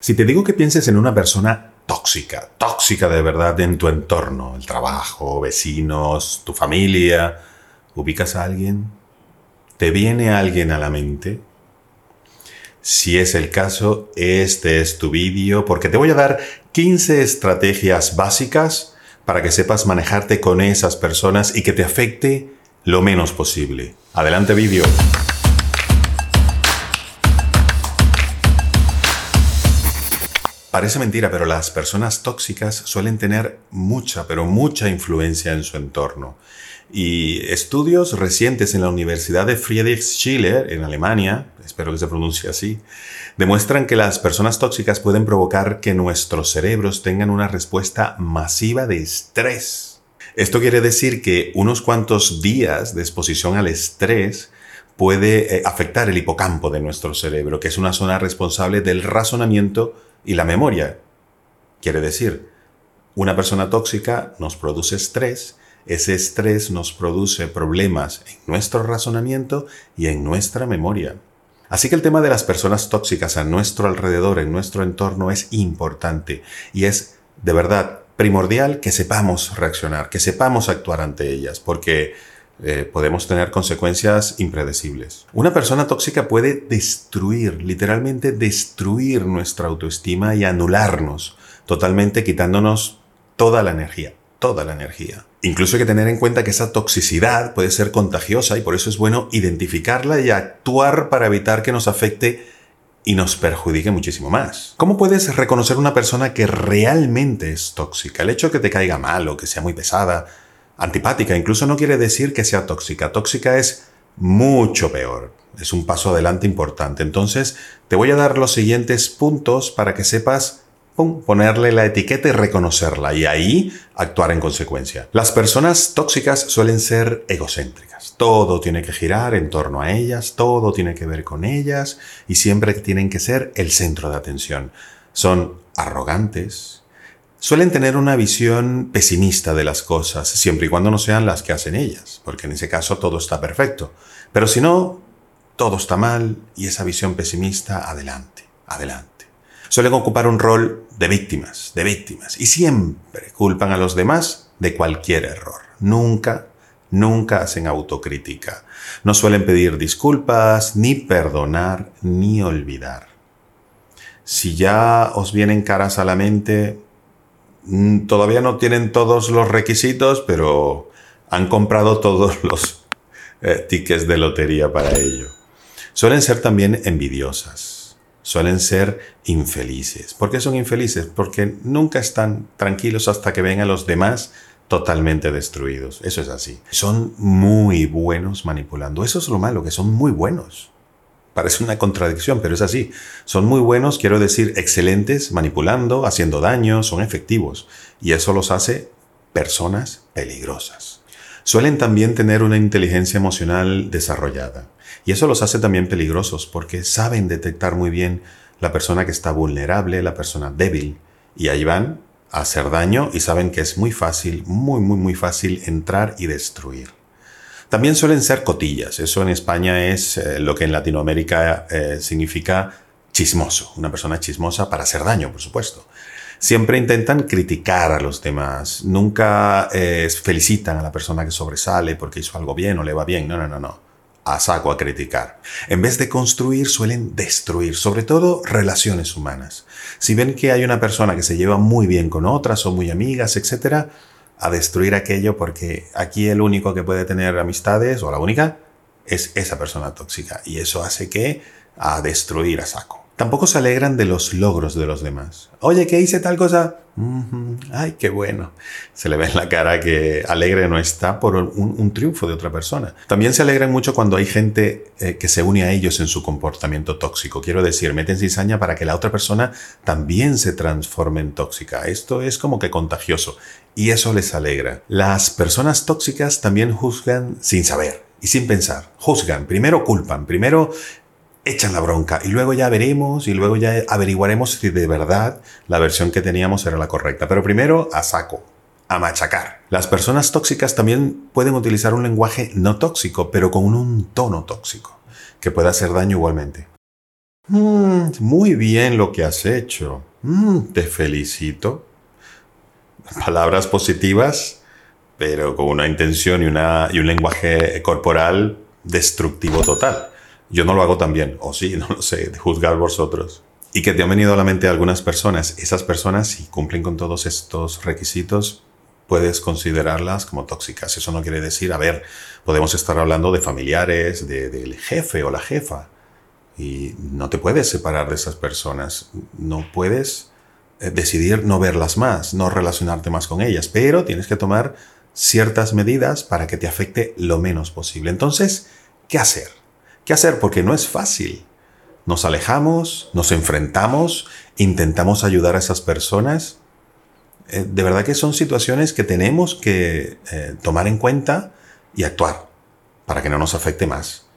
Si te digo que pienses en una persona tóxica, tóxica de verdad en tu entorno, el trabajo, vecinos, tu familia, ¿ubicas a alguien? ¿Te viene alguien a la mente? Si es el caso, este es tu vídeo porque te voy a dar 15 estrategias básicas para que sepas manejarte con esas personas y que te afecte lo menos posible. Adelante vídeo. Parece mentira, pero las personas tóxicas suelen tener mucha, pero mucha influencia en su entorno. Y estudios recientes en la Universidad de Friedrich Schiller, en Alemania, espero que se pronuncie así, demuestran que las personas tóxicas pueden provocar que nuestros cerebros tengan una respuesta masiva de estrés. Esto quiere decir que unos cuantos días de exposición al estrés puede eh, afectar el hipocampo de nuestro cerebro, que es una zona responsable del razonamiento y la memoria. Quiere decir, una persona tóxica nos produce estrés, ese estrés nos produce problemas en nuestro razonamiento y en nuestra memoria. Así que el tema de las personas tóxicas a nuestro alrededor, en nuestro entorno, es importante y es de verdad primordial que sepamos reaccionar, que sepamos actuar ante ellas, porque eh, podemos tener consecuencias impredecibles. Una persona tóxica puede destruir, literalmente destruir nuestra autoestima y anularnos, totalmente quitándonos toda la energía, toda la energía. Incluso hay que tener en cuenta que esa toxicidad puede ser contagiosa y por eso es bueno identificarla y actuar para evitar que nos afecte y nos perjudique muchísimo más. ¿Cómo puedes reconocer una persona que realmente es tóxica? El hecho de que te caiga mal o que sea muy pesada, antipática. Incluso no quiere decir que sea tóxica. Tóxica es mucho peor. Es un paso adelante importante. Entonces, te voy a dar los siguientes puntos para que sepas ponerle la etiqueta y reconocerla y ahí actuar en consecuencia. Las personas tóxicas suelen ser egocéntricas. Todo tiene que girar en torno a ellas, todo tiene que ver con ellas y siempre tienen que ser el centro de atención. Son arrogantes, suelen tener una visión pesimista de las cosas, siempre y cuando no sean las que hacen ellas, porque en ese caso todo está perfecto. Pero si no, todo está mal y esa visión pesimista, adelante, adelante. Suelen ocupar un rol de víctimas, de víctimas, y siempre culpan a los demás de cualquier error. Nunca, nunca hacen autocrítica. No suelen pedir disculpas, ni perdonar, ni olvidar. Si ya os vienen caras a la mente, todavía no tienen todos los requisitos, pero han comprado todos los eh, tickets de lotería para ello. Suelen ser también envidiosas, suelen ser infelices. ¿Por qué son infelices? Porque nunca están tranquilos hasta que ven a los demás totalmente destruidos. Eso es así. Son muy buenos manipulando. Eso es lo malo, que son muy buenos. Parece una contradicción, pero es así. Son muy buenos, quiero decir, excelentes, manipulando, haciendo daño, son efectivos. Y eso los hace personas peligrosas. Suelen también tener una inteligencia emocional desarrollada. Y eso los hace también peligrosos porque saben detectar muy bien la persona que está vulnerable, la persona débil. Y ahí van a hacer daño y saben que es muy fácil, muy, muy, muy fácil entrar y destruir. También suelen ser cotillas. Eso en España es eh, lo que en Latinoamérica eh, significa chismoso. Una persona chismosa para hacer daño, por supuesto. Siempre intentan criticar a los demás. Nunca eh, felicitan a la persona que sobresale porque hizo algo bien o le va bien. No, no, no, no. A saco a criticar. En vez de construir, suelen destruir, sobre todo relaciones humanas. Si ven que hay una persona que se lleva muy bien con otras o muy amigas, etcétera, a destruir aquello porque aquí el único que puede tener amistades o la única es esa persona tóxica y eso hace que a destruir a saco. Tampoco se alegran de los logros de los demás. Oye, ¿qué hice tal cosa? Ay, qué bueno. Se le ve en la cara que alegre no está por un, triunfo de otra persona. También se alegran mucho cuando hay gente eh, que se une a ellos en su comportamiento tóxico. Quiero decir, meten cizaña para que la otra persona también se transforme en tóxica. Esto es como que contagioso y eso les alegra. Las personas tóxicas también juzgan sin saber y sin pensar. Juzgan, primero culpan, primero echan la bronca y luego ya veremos y luego ya averiguaremos si de verdad la versión que teníamos era la correcta. Pero primero a saco, a machacar. Las personas tóxicas también pueden utilizar un lenguaje no tóxico, pero con un tono tóxico, que puede hacer daño igualmente. "Mm, muy bien lo que has hecho. Mm, te felicito. Palabras positivas, pero con una intención y, una, y un lenguaje corporal destructivo total. Yo no lo hago tan bien, o sí, no lo sé, juzgar vosotros. Y que te han venido a la mente algunas personas. Esas personas, si cumplen con todos estos requisitos, puedes considerarlas como tóxicas. Eso no quiere decir, a ver, podemos estar hablando de familiares, de- del jefe o la jefa. Y no te puedes separar de esas personas. No puedes eh, decidir no verlas más, no relacionarte más con ellas, pero tienes que tomar ciertas medidas para que te afecte lo menos posible. Entonces, ¿qué hacer? ¿Qué hacer? Porque no es fácil. Nos alejamos, nos enfrentamos, intentamos ayudar a esas personas. Eh, de verdad que son situaciones que tenemos que eh, tomar en cuenta y actuar para que no nos afecte más.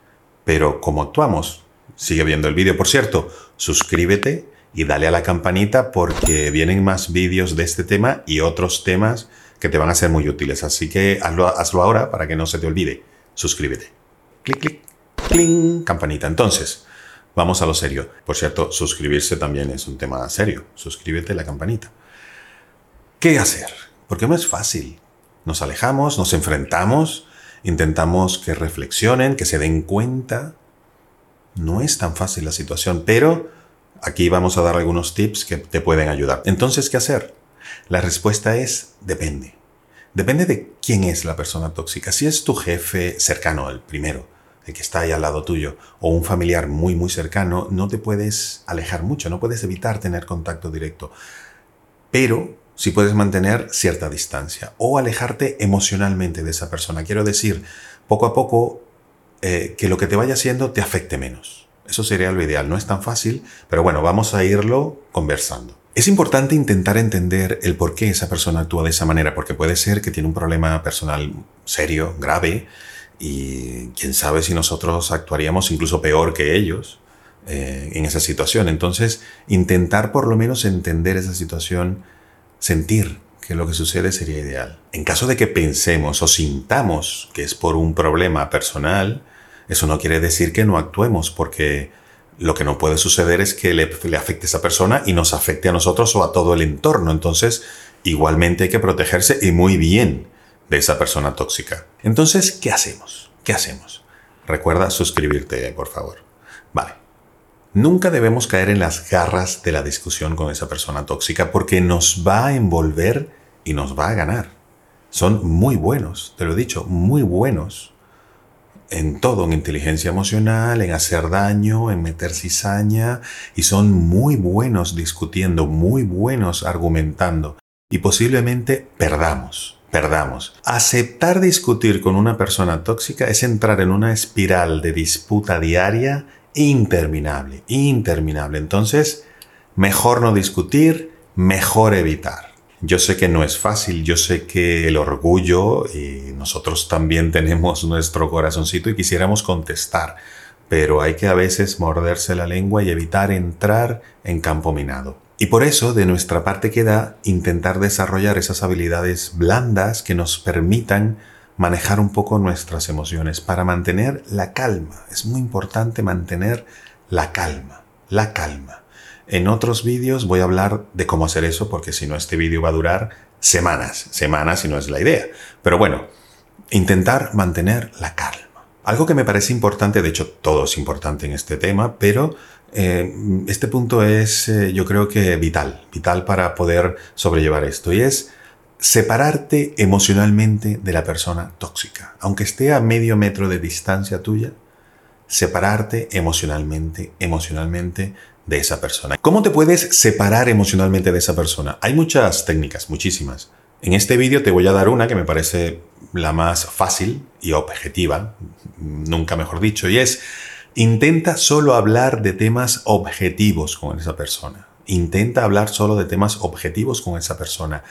Pero como actuamos, sigue viendo el vídeo. Por cierto, suscríbete y dale a la campanita porque vienen más vídeos de este tema y otros temas que te van a ser muy útiles. Así que hazlo, hazlo ahora para que no se te olvide. Suscríbete. Clic, clic, cling, campanita. Entonces, vamos a lo serio. Por cierto, suscribirse también es un tema serio. Suscríbete a la campanita. ¿Qué hacer? Porque no es fácil. Nos alejamos, nos enfrentamos, intentamos que reflexionen, que se den cuenta. No es tan fácil la situación, pero aquí vamos a dar algunos tips que te pueden ayudar. Entonces, ¿qué hacer? La respuesta es depende. Depende de quién es la persona tóxica. Si es tu jefe cercano, el primero, el que está ahí al lado tuyo, o un familiar muy, muy cercano, no te puedes alejar mucho, no puedes evitar tener contacto directo. Pero sí puedes mantener cierta distancia o alejarte emocionalmente de esa persona. Quiero decir, poco a poco, eh, que lo que te vaya haciendo te afecte menos. Eso sería lo ideal. No es tan fácil, pero bueno, vamos a irlo conversando. Es importante intentar entender el por qué esa persona actúa de esa manera, porque puede ser que tiene un problema personal serio, grave, y quién sabe si nosotros actuaríamos incluso peor que ellos eh, en esa situación. Entonces, intentar por lo menos entender esa situación, sentir que lo que sucede sería ideal. En caso de que pensemos o sintamos que es por un problema personal, eso no quiere decir que no actuemos, porque lo que no puede suceder es que le, le afecte a esa persona y nos afecte a nosotros o a todo el entorno. Entonces, igualmente hay que protegerse y muy bien de esa persona tóxica. Entonces, ¿qué hacemos? ¿Qué hacemos? Recuerda suscribirte, por favor. Vale. Nunca debemos caer en las garras de la discusión con esa persona tóxica porque nos va a envolver y nos va a ganar. Son muy buenos, te lo he dicho, muy buenos en todo, en inteligencia emocional, en hacer daño, en meter cizaña, y son muy buenos discutiendo, muy buenos argumentando, y posiblemente perdamos, perdamos. Aceptar discutir con una persona tóxica es entrar en una espiral de disputa diaria interminable, interminable. Entonces, mejor no discutir, mejor evitar. Yo sé que no es fácil, yo sé que el orgullo y nosotros también tenemos nuestro corazoncito y quisiéramos contestar, pero hay que a veces morderse la lengua y evitar entrar en campo minado. Y por eso de nuestra parte queda intentar desarrollar esas habilidades blandas que nos permitan manejar un poco nuestras emociones para mantener la calma. Es muy importante mantener la calma, la calma. En otros vídeos voy a hablar de cómo hacer eso porque si no este vídeo va a durar semanas, semanas y no es la idea. Pero bueno, intentar mantener la calma. Algo que me parece importante, de hecho todo es importante en este tema, pero eh, este punto es eh, yo creo que vital, vital para poder sobrellevar esto y es separarte emocionalmente de la persona tóxica. Aunque esté a medio metro de distancia tuya, separarte emocionalmente, emocionalmente de esa persona. ¿Cómo te puedes separar emocionalmente de esa persona? Hay muchas técnicas, muchísimas. En este vídeo te voy a dar una que me parece la más fácil y objetiva, nunca mejor dicho, y es intenta solo hablar de temas objetivos con esa persona. Intenta hablar solo de temas objetivos con esa persona.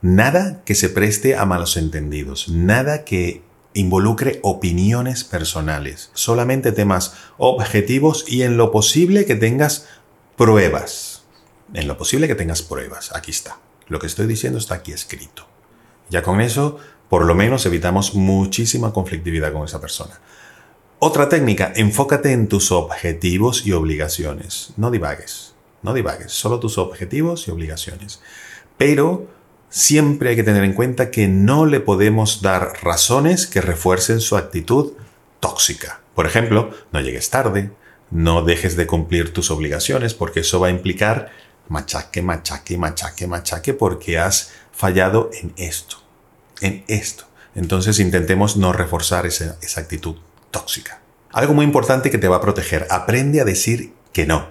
Nada que se preste a malos entendidos, nada que involucre opiniones personales, solamente temas objetivos y en lo posible que tengas pruebas. En lo posible que tengas pruebas. Aquí está. Lo que estoy diciendo está aquí escrito. Ya con eso, por lo menos evitamos muchísima conflictividad con esa persona. Otra técnica, enfócate en tus objetivos y obligaciones. No divagues, no divagues, solo tus objetivos y obligaciones. Pero siempre hay que tener en cuenta que no le podemos dar razones que refuercen su actitud tóxica. Por ejemplo, no llegues tarde, no dejes de cumplir tus obligaciones porque eso va a implicar machaque, machaque, machaque, machaque porque has fallado en esto, en esto. Entonces intentemos no reforzar esa, esa actitud tóxica. Algo muy importante que te va a proteger, aprende a decir que no.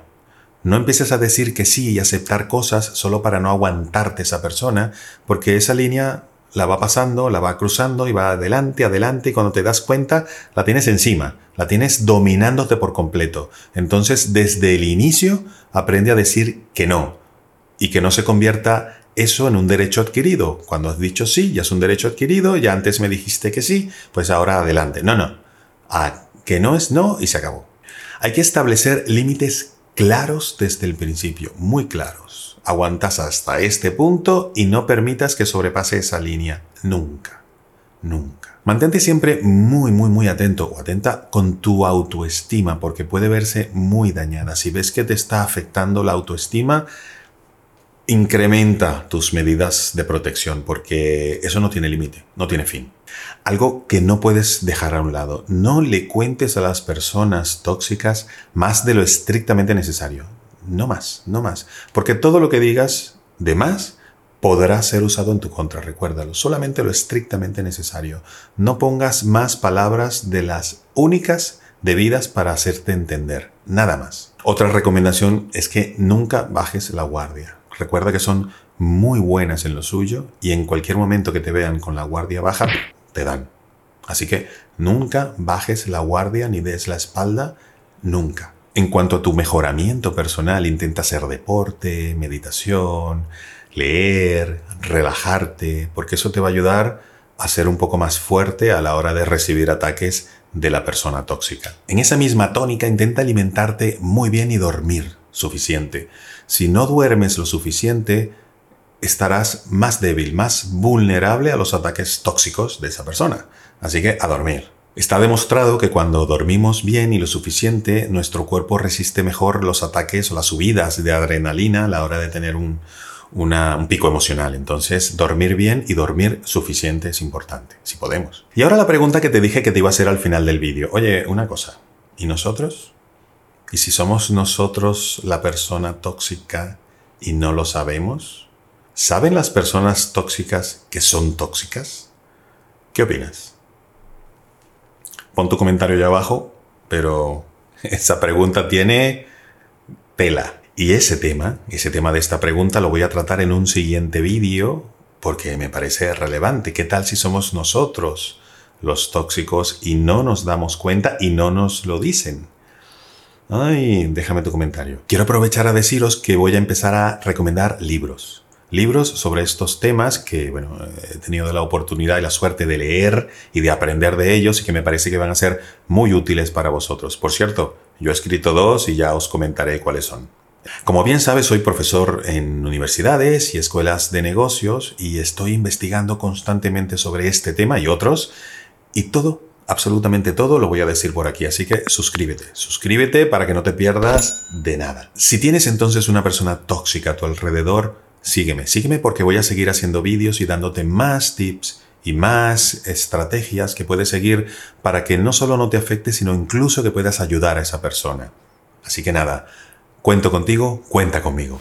No empieces a decir que sí y aceptar cosas solo para no aguantarte esa persona, porque esa línea la va pasando, la va cruzando y va adelante, adelante, y cuando te das cuenta, la tienes encima, la tienes dominándote por completo. Entonces, desde el inicio, aprende a decir que no, y que no se convierta eso en un derecho adquirido. Cuando has dicho sí, ya es un derecho adquirido, ya antes me dijiste que sí, pues ahora adelante. No, no a que no es no y se acabó. Hay que establecer límites claros desde el principio, muy claros. Aguantas hasta este punto y no permitas que sobrepase esa línea. Nunca. Nunca. Mantente siempre muy, muy, muy atento o atenta con tu autoestima porque puede verse muy dañada. Si ves que te está afectando la autoestima, incrementa tus medidas de protección porque eso no tiene límite, no tiene fin. Algo que no puedes dejar a un lado, no le cuentes a las personas tóxicas más de lo estrictamente necesario. No más, no más. Porque todo lo que digas de más podrá ser usado en tu contra, recuérdalo. Solamente lo estrictamente necesario. No pongas más palabras de las únicas debidas para hacerte entender. Nada más. Otra recomendación es que nunca bajes la guardia. Recuerda que son muy buenas en lo suyo y en cualquier momento que te vean con la guardia baja, te dan. Así que nunca bajes la guardia ni des la espalda, nunca. En cuanto a tu mejoramiento personal, intenta hacer deporte, meditación, leer, relajarte, porque eso te va a ayudar a ser un poco más fuerte a la hora de recibir ataques de la persona tóxica. En esa misma tónica intenta alimentarte muy bien y dormir suficiente. Si no duermes lo suficiente, estarás más débil, más vulnerable a los ataques tóxicos de esa persona. Así que a dormir. Está demostrado que cuando dormimos bien y lo suficiente, nuestro cuerpo resiste mejor los ataques o las subidas de adrenalina a la hora de tener un, un pico emocional. Entonces, dormir bien y dormir suficiente es importante, si podemos. Y ahora la pregunta que te dije que te iba a hacer al final del vídeo. Oye, una cosa. ¿Y nosotros? ¿Y si somos nosotros la persona tóxica y no lo sabemos? ¿Saben las personas tóxicas que son tóxicas? ¿Qué opinas? Pon tu comentario allá abajo, pero esa pregunta tiene tela. Y ese tema, ese tema de esta pregunta lo voy a tratar en un siguiente vídeo porque me parece relevante. ¿Qué tal si somos nosotros los tóxicos y no nos damos cuenta y no nos lo dicen? Ay, déjame tu comentario. Quiero aprovechar a deciros que voy a empezar a recomendar libros. Libros sobre estos temas que, bueno, he tenido la oportunidad y la suerte de leer y de aprender de ellos y que me parece que van a ser muy útiles para vosotros. Por cierto, yo he escrito dos y ya os comentaré cuáles son. Como bien sabes, soy profesor en universidades y escuelas de negocios y estoy investigando constantemente sobre este tema y otros y todo absolutamente todo lo voy a decir por aquí, así que suscríbete, suscríbete para que no te pierdas de nada. Si tienes entonces una persona tóxica a tu alrededor, sígueme, sígueme porque voy a seguir haciendo vídeos y dándote más tips y más estrategias que puedes seguir para que no solo no te afecte, sino incluso que puedas ayudar a esa persona. Así que nada, cuento contigo, cuenta conmigo.